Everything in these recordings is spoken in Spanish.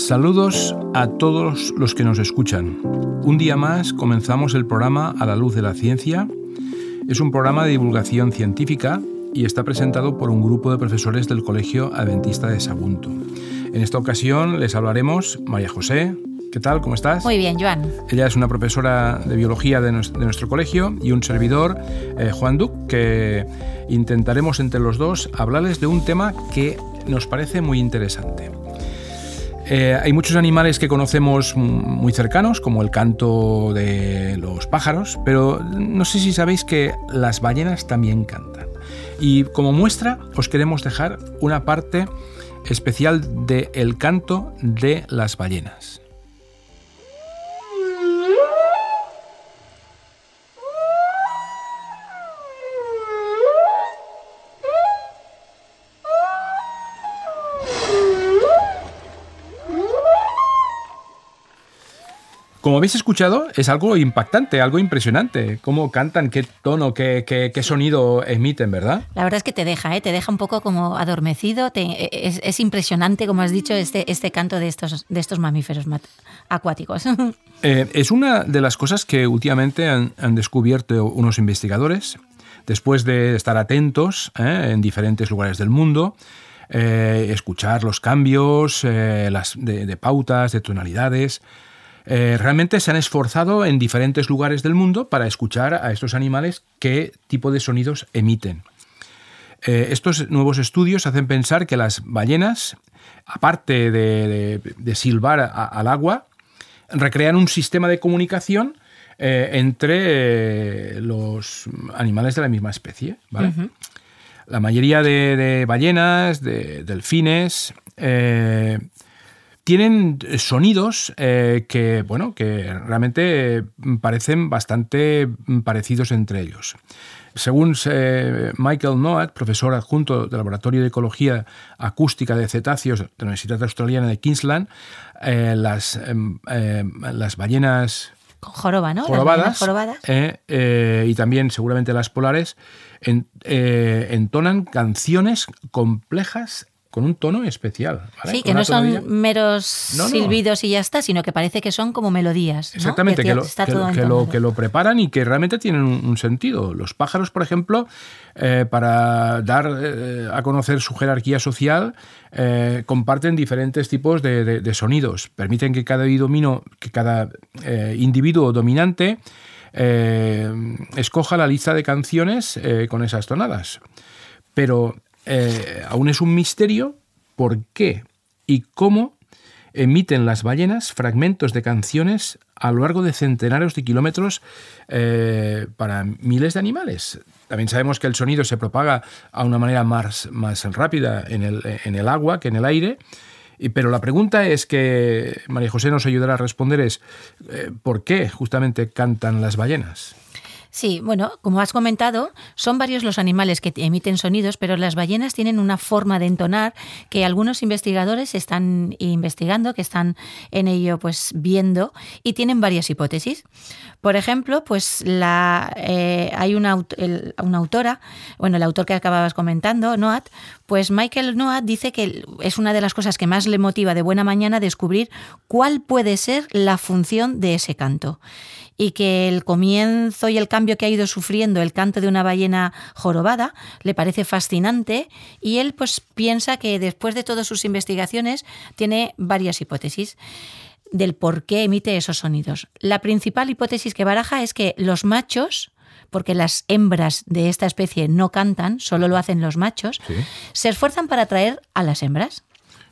Saludos a todos los que nos escuchan. Un día más comenzamos el programa A la luz de la ciencia. Es un programa de divulgación científica y está presentado por un grupo de profesores del Colegio Adventista de Sagunto. En esta ocasión les hablaremos María José. ¿Qué tal? ¿Cómo estás? Muy bien, Joan. Ella es una profesora de biología de nuestro, colegio y un servidor, eh, Juan Duc, que intentaremos entre los dos hablarles de un tema que nos parece muy interesante. Eh, hay muchos animales que conocemos muy cercanos, como el canto de los pájaros, pero no sé si sabéis que las ballenas también cantan. Y como muestra os queremos dejar una parte especial del el canto de las ballenas. Como habéis escuchado, es algo impactante, algo impresionante. Cómo cantan, qué tono, qué, qué, sonido emiten, ¿verdad? La verdad es que te deja, ¿eh? te deja un poco como adormecido. es, impresionante, como has dicho, este, este canto de estos, de estos mamíferos acuáticos. Eh, es una de las cosas que últimamente han, descubierto unos investigadores, después de estar atentos ¿eh? en diferentes lugares del mundo. escuchar los cambios las, de pautas, de tonalidades, eh, realmente se han esforzado en diferentes lugares del mundo para escuchar a estos animales qué tipo de sonidos emiten. Eh, estos nuevos estudios hacen pensar que las ballenas, aparte de, silbar al agua, recrean un sistema de comunicación eh, entre los animales de la misma especie. La mayoría de, ballenas, de delfines, tienen sonidos eh, que, bueno, que realmente parecen bastante parecidos entre ellos. Según eh, Michael Noat, profesor adjunto del Laboratorio de Ecología Acústica de Cetáceos de la Universidad Australiana de Queensland, eh, las, em, las ballenas con joroba, ¿no? Jorobadas, y también seguramente las polares entonan canciones complejas con un tono especial. Sí, que no son meros silbidos y ya está, sino que parece que son como melodías. Exactamente, que, lo, que, lo, preparan y que realmente tienen un, sentido. Los pájaros, por ejemplo, eh, para dar eh, a conocer su jerarquía social, eh, comparten diferentes tipos de, sonidos. Permiten que cada, que cada individuo dominante escoja la lista de canciones con esas tonadas. Pero eh, aún es un misterio por qué y cómo emiten las ballenas fragmentos de canciones a lo largo de centenares de kilómetros eh, para miles de animales. También sabemos que el sonido se propaga a una manera más, más rápida en el, agua que en el aire. Pero la pregunta es que María José nos ayudará a responder es eh, ¿por qué justamente cantan las ballenas? Sí, bueno, como has comentado, son varios los animales que emiten sonidos, pero las ballenas tienen una forma de entonar que algunos investigadores están investigando, que están en ello pues viendo y tienen varias hipótesis. Por ejemplo, pues eh, hay una, una autora, bueno, el autor que acababas comentando, Noat, pues Michael Noat dice que es una de las cosas que más le motiva de buena mañana descubrir cuál puede ser la función de ese canto y que el comienzo y el cambio que ha ido sufriendo el canto de una ballena jorobada le parece fascinante y él pues piensa que después de todas sus investigaciones tiene varias hipótesis del por qué emite esos sonidos. La principal hipótesis que baraja es que los machos porque las hembras de esta especie no cantan, solo lo hacen los machos, se esfuerzan para atraer a las hembras.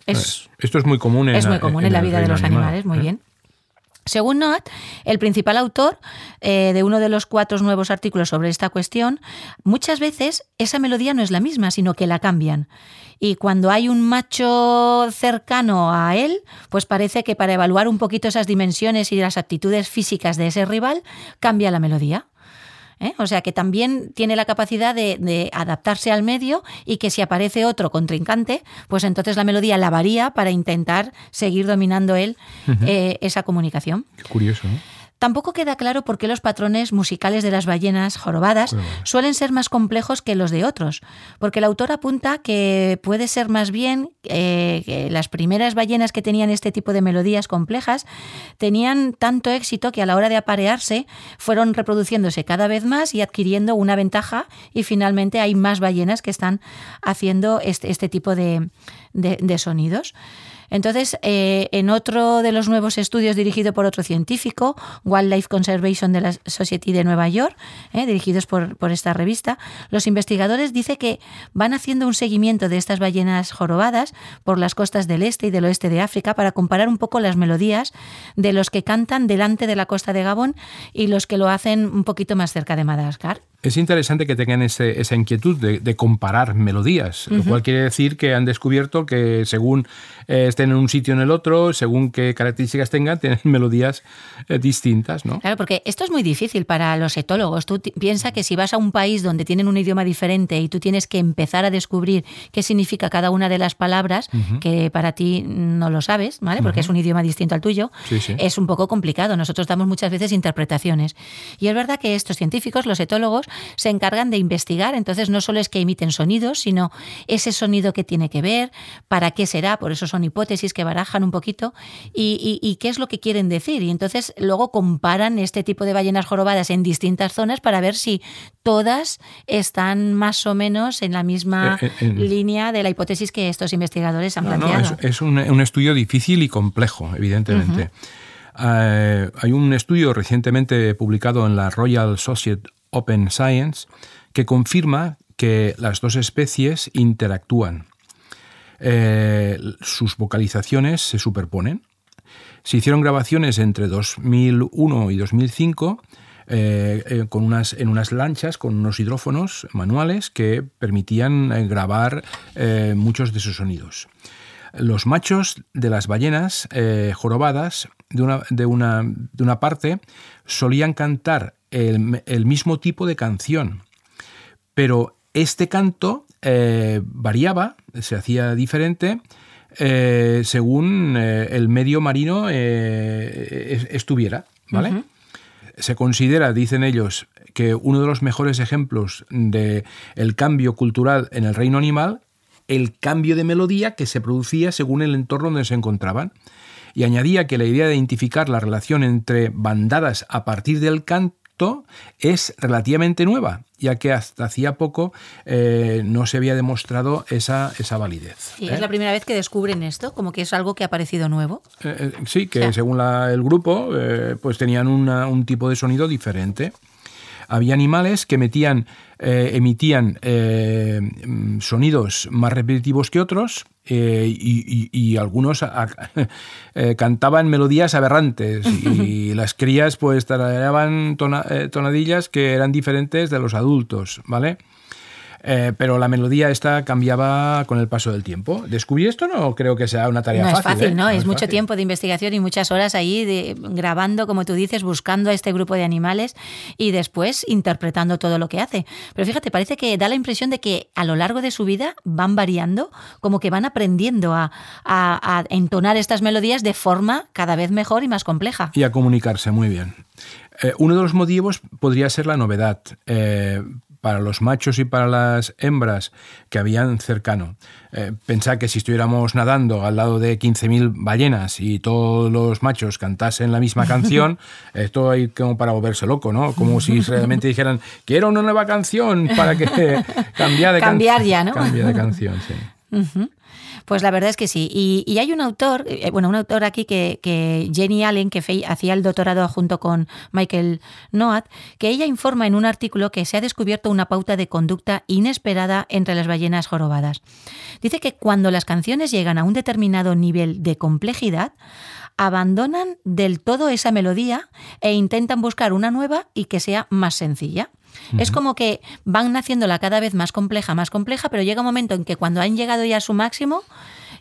Pues esto es muy común en, es muy común en, la vida de los animales, muy ¿eh? bien. Según Noat, el principal autor eh, de uno de los cuatro nuevos artículos sobre esta cuestión, muchas veces esa melodía no es la misma, sino que la cambian. Y cuando hay un macho cercano a él, pues parece que para evaluar un poquito esas dimensiones y las actitudes físicas de ese rival, cambia la melodía. ¿Eh? O sea que también tiene la capacidad de, adaptarse al medio y que si aparece otro contrincante, pues entonces la melodía la varía para intentar seguir dominando él eh, esa comunicación. Qué curioso, Tampoco queda claro por qué los patrones musicales de las ballenas jorobadas suelen ser más complejos que los de otros, porque el autor apunta que puede ser más bien eh, que las primeras ballenas que tenían este tipo de melodías complejas tenían tanto éxito que a la hora de aparearse fueron reproduciéndose cada vez más y adquiriendo una ventaja y finalmente hay más ballenas que están haciendo este, este tipo de sonidos. Entonces, eh, en otro de los nuevos estudios dirigido por otro científico, Wildlife Conservation de la Society de Nueva York, eh, dirigidos por, por, esta revista, los investigadores dicen que van haciendo un seguimiento de estas ballenas jorobadas por las costas del este y del oeste de África para comparar un poco las melodías de los que cantan delante de la costa de Gabón y los que lo hacen un poquito más cerca de Madagascar. Es interesante que tengan esa inquietud de, comparar melodías, lo cual quiere decir que han descubierto que según eh, estén en un sitio o en el otro, según qué características tengan, tienen melodías eh, distintas. ¿no? Claro, porque esto es muy difícil para los etólogos. Tú piensas que si vas a un país donde tienen un idioma diferente y tú tienes que empezar a descubrir qué significa cada una de las palabras, que para ti no lo sabes, ¿vale? porque es un idioma distinto al tuyo, es un poco complicado. Nosotros damos muchas veces interpretaciones. Y es verdad que estos científicos, los etólogos, se encargan de investigar. Entonces no solo es que emiten sonidos, sino ese sonido que tiene que ver, para qué será, por eso son hipótesis que barajan un poquito, y, qué es lo que quieren decir. Y entonces luego comparan este tipo de ballenas jorobadas en distintas zonas para ver si todas están más o menos en la misma eh, eh, línea de la hipótesis que estos investigadores han planteado. es, un, estudio difícil y complejo, evidentemente. Eh, hay un estudio recientemente publicado en la Royal Society Open Science que confirma que las dos especies interactúan. Eh, sus vocalizaciones se superponen. Se hicieron grabaciones entre 2001 y 2005 eh, eh, con unas, en unas lanchas con unos hidrófonos manuales que permitían grabar muchos de esos sonidos. Los machos de las ballenas jorobadas, de una, de, una, de una parte, solían cantar el, mismo tipo de canción, pero este canto eh, variaba, se hacía diferente eh, según eh, el medio marino estuviera, ¿vale? Se considera, dicen ellos, que uno de los mejores ejemplos de el cambio cultural en el reino animal, el cambio de melodía que se producía según el entorno donde se encontraban. Y añadía que la idea de identificar la relación entre bandadas a partir del es relativamente nueva, ya que hasta hacía poco eh, no se había demostrado esa, esa validez. ¿Es ¿eh? la primera vez que descubren esto? ¿Como que es algo que ha parecido nuevo? Eh, sí, que según el grupo pues tenían un tipo de sonido diferente. Había animales que metían, emitían sonidos más repetitivos que otros, eh, y, algunos eh, cantaban melodías aberrantes y las crías pues tarareaban eh, tonadillas que eran diferentes de los adultos, ¿vale? Eh, pero la melodía esta cambiaba con el paso del tiempo. ¿Descubrir esto no creo que sea una tarea fácil. No es fácil, ¿eh? ¿no? es, mucho tiempo de investigación y muchas horas ahí grabando, como tú dices, buscando a este grupo de animales y después interpretando todo lo que hace. Pero fíjate, parece que da la impresión de que a lo largo de su vida van variando, como que van aprendiendo a, entonar estas melodías de forma cada vez mejor y más compleja. Y a comunicarse muy bien. Eh, uno de los motivos podría ser la novedad para los machos y para las hembras que habían cercano. Eh, que si estuviéramos nadando al lado de 15.000 ballenas y todos los machos cantasen la misma canción, esto hay como para volverse loco, ¿no? Como si realmente dijeran, quiero una nueva canción para que cambie de Cambiar ya, ¿no? Cambie de canción, sí. Pues la verdad es que sí. Y, hay un autor, eh, bueno, un autor aquí que, Jenny Allen, que hacía el doctorado junto con Michael Noat, que ella informa en un artículo que se ha descubierto una pauta de conducta inesperada entre las ballenas jorobadas. Dice que cuando las canciones llegan a un determinado nivel de complejidad, abandonan del todo esa melodía e intentan buscar una nueva y que sea más sencilla. Es como que van naciéndola cada vez más compleja, más compleja, pero llega un momento en que cuando han llegado ya a su máximo,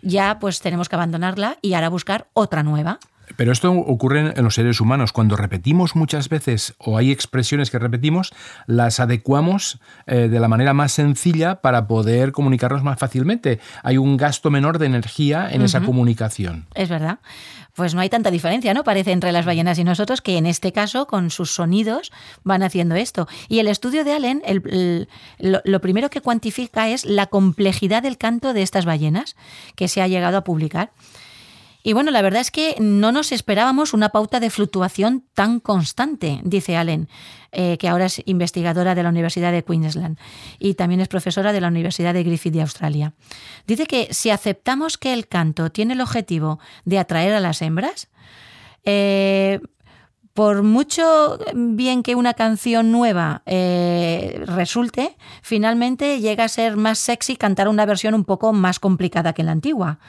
ya pues tenemos que abandonarla y ahora buscar otra nueva. Pero esto ocurre en los seres humanos. Cuando repetimos muchas veces o hay expresiones que repetimos, las adecuamos eh, de la manera más sencilla para poder comunicarnos más fácilmente. Hay un gasto menor de energía en esa comunicación. Es verdad pues no hay tanta diferencia, ¿no? Parece entre las ballenas y nosotros, que en este caso, con sus sonidos, van haciendo esto. Y el estudio de Allen, lo, primero que cuantifica es la complejidad del canto de estas ballenas que se ha llegado a publicar. Y bueno, la verdad es que no nos esperábamos una pauta de fluctuación tan constante, dice Allen, eh, que ahora es investigadora de la Universidad de Queensland y también es profesora de la Universidad de Griffith de Australia. Dice que si aceptamos que el canto tiene el objetivo de atraer a las hembras, eh, por mucho bien que una canción nueva eh, resulte, finalmente llega a ser más sexy cantar una versión un poco más complicada que la antigua.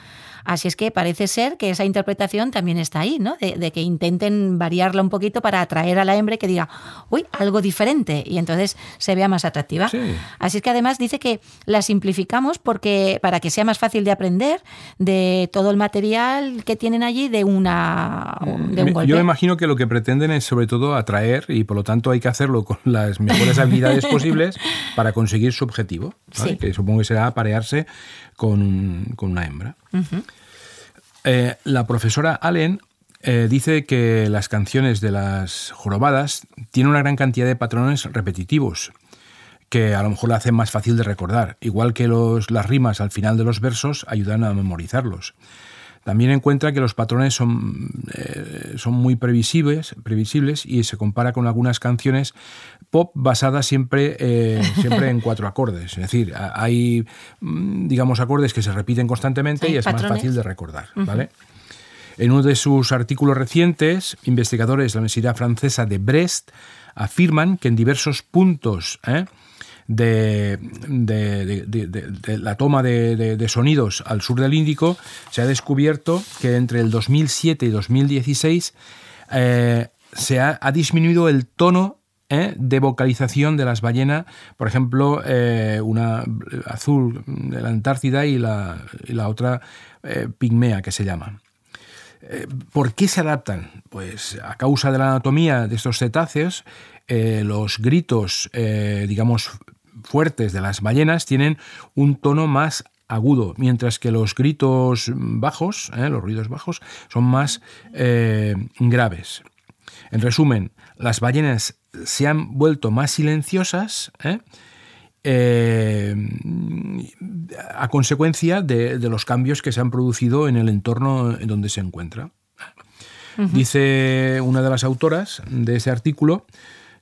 Así es que parece ser que esa interpretación también está ahí, ¿no? De, que intenten variarla un poquito para atraer a la hembra que diga, uy, algo diferente, y entonces se vea más atractiva. Así es que además dice que la simplificamos porque para que sea más fácil de aprender de todo el material que tienen allí de una de un Yo imagino que lo que pretenden es sobre todo atraer y por lo tanto hay que hacerlo con las mejores habilidades posibles para conseguir su objetivo, que supongo que será aparearse con, una hembra. Eh, la profesora Allen eh, dice que las canciones de las jorobadas tienen una gran cantidad de patrones repetitivos que a lo mejor la hacen más fácil de recordar, igual que los, las rimas al final de los versos ayudan a memorizarlos. También encuentra que los patrones son, eh, son muy previsibles, previsibles y se compara con algunas canciones pop basadas siempre, eh, siempre en cuatro acordes. Es decir, hay, mm, digamos, acordes que se repiten constantemente y es más fácil de recordar. ¿vale? En uno de sus artículos recientes, investigadores de la Universidad Francesa de Brest afirman que en diversos puntos ¿eh? De, la toma de, sonidos al sur del Índico, se ha descubierto que entre el 2007 y 2016 eh, se ha, disminuido el tono ¿eh? de vocalización de las ballenas, por ejemplo, eh, una azul de la Antártida y la, y la otra pigmea que se llama. ¿Por qué se adaptan? Pues a causa de la anatomía de estos cetáceos, los gritos, digamos, fuertes de las ballenas tienen un tono más agudo, mientras que los gritos bajos, eh, los ruidos bajos, son más eh, graves. En resumen, las ballenas se han vuelto más silenciosas eh, a consecuencia de, los cambios que se han producido en el entorno en donde se encuentra. Dice una de las autoras de ese artículo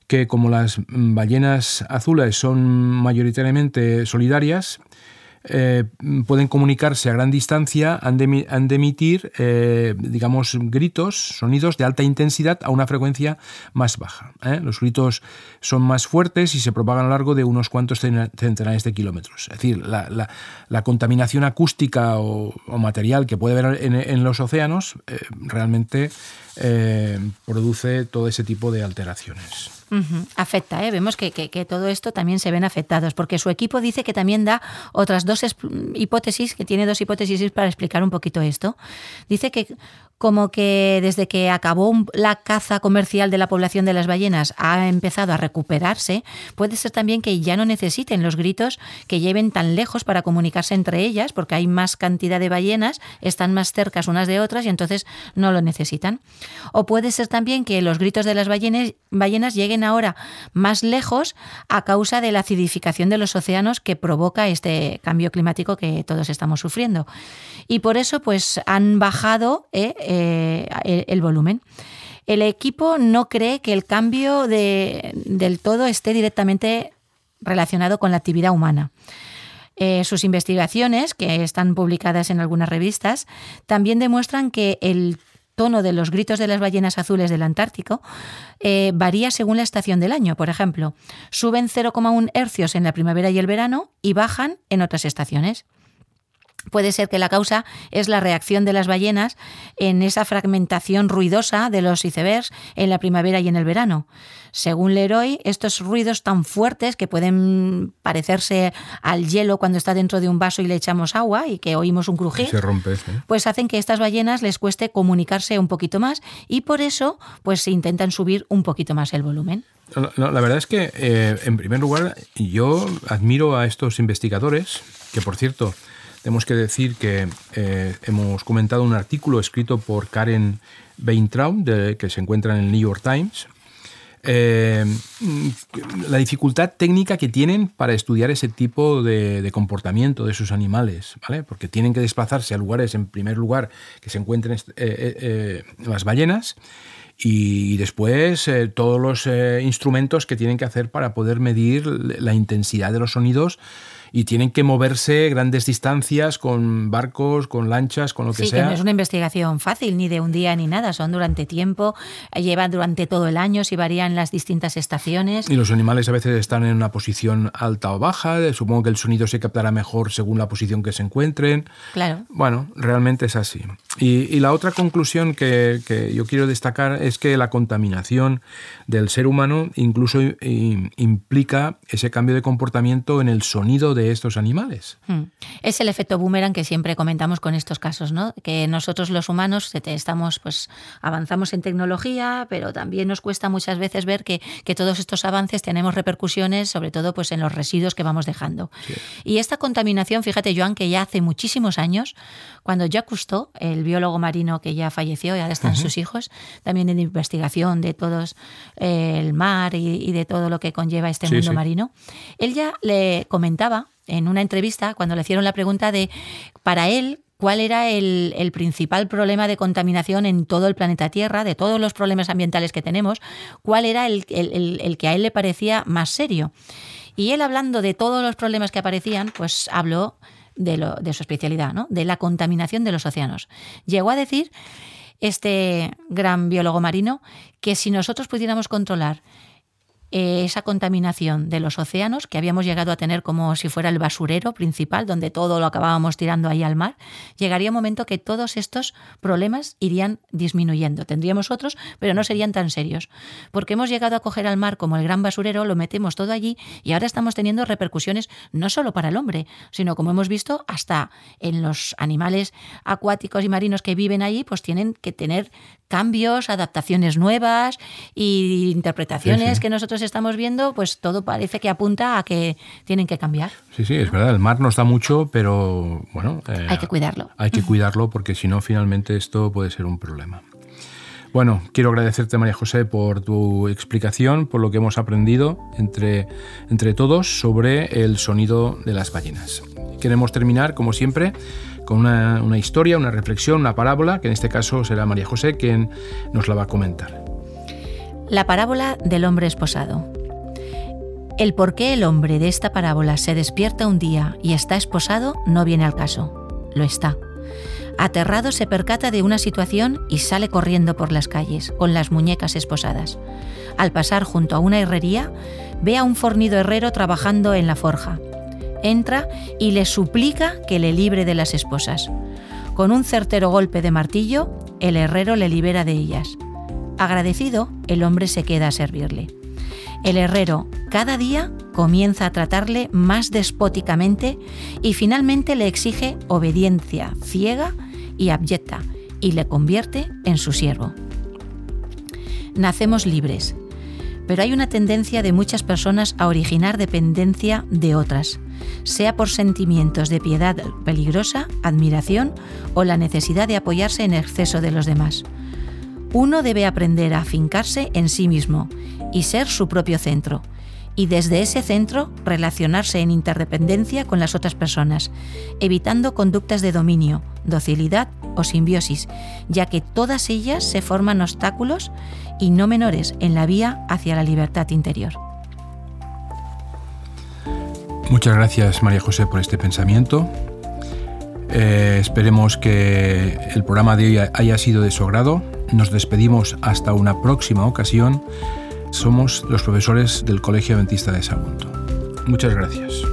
que como las ballenas azules son mayoritariamente solidarias, eh, pueden comunicarse a gran distancia, han de, emitir, eh, digamos, gritos, sonidos de alta intensidad a una frecuencia más baja. ¿eh? Los gritos son más fuertes y se propagan a lo largo de unos cuantos centenares de kilómetros. Es decir, la, contaminación acústica o, material que puede haber en, los océanos realmente produce todo ese tipo de alteraciones. Afecta, ¿eh? vemos que, que, todo esto también se ven afectados, porque su equipo dice que también da otras dos hipótesis, que tiene dos hipótesis para explicar un poquito esto. Dice que como que desde que acabó la caza comercial de la población de las ballenas ha empezado a recuperarse, puede ser también que ya no necesiten los gritos que lleven tan lejos para comunicarse entre ellas, porque hay más cantidad de ballenas, están más cercas unas de otras y entonces no lo necesitan. O puede ser también que los gritos de las ballenas, ballenas lleguen ahora más lejos a causa de la acidificación de los océanos que provoca este cambio climático que todos estamos sufriendo. Y por eso pues han bajado eh, eh, el, volumen. El equipo no cree que el cambio del todo esté directamente relacionado con la actividad humana. Eh, sus investigaciones, que están publicadas en algunas revistas, también demuestran que el tono de los gritos de las ballenas azules del Antártico eh, varía según la estación del año. Por ejemplo, suben 0,1 hercios en la primavera y el verano y bajan en otras estaciones. Puede ser que la causa es la reacción de las ballenas en esa fragmentación ruidosa de los icebergs en la primavera y en el verano. Según Leroy, estos ruidos tan fuertes que pueden parecerse al hielo cuando está dentro de un vaso y le echamos agua y que oímos un crujir, se rompe, pues hacen que a estas ballenas les cueste comunicarse un poquito más y por eso pues intentan subir un poquito más el volumen. la verdad es que, eh, en primer lugar, yo admiro a estos investigadores, que por cierto, tenemos que decir que eh, hemos comentado un artículo escrito por Karen Weintraub, que se encuentra en el New York Times, eh, la dificultad técnica que tienen para estudiar ese tipo de, comportamiento de esos animales, ¿vale? Porque tienen que desplazarse a lugares, en primer lugar, que se encuentren eh, las ballenas y después todos los instrumentos que tienen que hacer para poder medir la intensidad de los sonidos y tienen que moverse grandes distancias con barcos, con lanchas, con lo que sea. Sí, no es una investigación fácil, ni de un día ni nada, son durante tiempo, llevan durante todo el año, si varían las distintas estaciones. Y los animales a veces están en una posición alta o baja, supongo que el sonido se captará mejor según la posición que se encuentren. Claro. Bueno, realmente es así. Y, la otra conclusión que, yo quiero destacar es que la contaminación del ser humano incluso implica ese cambio de comportamiento en el sonido de estos animales. Hmm. Es el efecto boomerang que siempre comentamos con estos casos, ¿no? Que nosotros los humanos estamos, pues, avanzamos en tecnología, pero también nos cuesta muchas veces ver que, todos estos avances tenemos repercusiones, sobre todo pues en los residuos que vamos dejando. Y esta contaminación, fíjate, Joan, que ya hace muchísimos años, cuando Jacques Cousteau, el biólogo marino que ya falleció, ya están sus hijos, también en investigación de todos eh, el mar y, de todo lo que conlleva este mundo marino, él ya le comentaba en una entrevista cuando le hicieron la pregunta de, para él, cuál era el, principal problema de contaminación en todo el planeta Tierra, de todos los problemas ambientales que tenemos, cuál era el, que a él le parecía más serio. Y él hablando de todos los problemas que aparecían, pues habló de, de su especialidad, ¿no? de la contaminación de los océanos. Llegó a decir este gran biólogo marino que si nosotros pudiéramos controlar eh, esa contaminación de los océanos que habíamos llegado a tener como si fuera el basurero principal, donde todo lo acabábamos tirando ahí al mar, llegaría un momento que todos estos problemas irían disminuyendo. Tendríamos otros, pero no serían tan serios. Porque hemos llegado a coger al mar como el gran basurero, lo metemos todo allí y ahora estamos teniendo repercusiones no solo para el hombre, sino como hemos visto, hasta en los animales acuáticos y marinos que viven allí, pues tienen que tener cambios, adaptaciones nuevas y interpretaciones que nosotros estamos viendo, pues todo parece que apunta a que tienen que cambiar. Sí, sí, es verdad, el mar nos da mucho, pero bueno... Eh, hay que cuidarlo. Hay que cuidarlo porque si no, finalmente esto puede ser un problema. Bueno, quiero agradecerte María José por tu explicación, por lo que hemos aprendido entre, entre todos sobre el sonido de las ballenas. Queremos terminar, como siempre, con una, una, historia, una reflexión, una parábola, que en este caso será María José quien nos la va a comentar. La parábola del hombre esposado. El por qué el hombre de esta parábola se despierta un día y está esposado no viene al caso. Lo está. Aterrado se percata de una situación y sale corriendo por las calles, con las muñecas esposadas. Al pasar junto a una herrería, ve a un fornido herrero trabajando en la forja entra y le suplica que le libre de las esposas. Con un certero golpe de martillo, el herrero le libera de ellas. Agradecido, el hombre se queda a servirle. El herrero cada día comienza a tratarle más despóticamente y finalmente le exige obediencia ciega y abyecta y le convierte en su siervo. Nacemos libres, pero hay una tendencia de muchas personas a originar dependencia de otras sea por sentimientos de piedad peligrosa, admiración o la necesidad de apoyarse en exceso de los demás. Uno debe aprender a afincarse en sí mismo y ser su propio centro, y desde ese centro relacionarse en interdependencia con las otras personas, evitando conductas de dominio, docilidad o simbiosis, ya que todas ellas se forman obstáculos y no menores en la vía hacia la libertad interior. Muchas gracias María José por este pensamiento. Eh, esperemos que el programa de hoy haya sido de su agrado. Nos despedimos hasta una próxima ocasión. Somos los profesores del Colegio Adventista de Sagunto. Muchas gracias.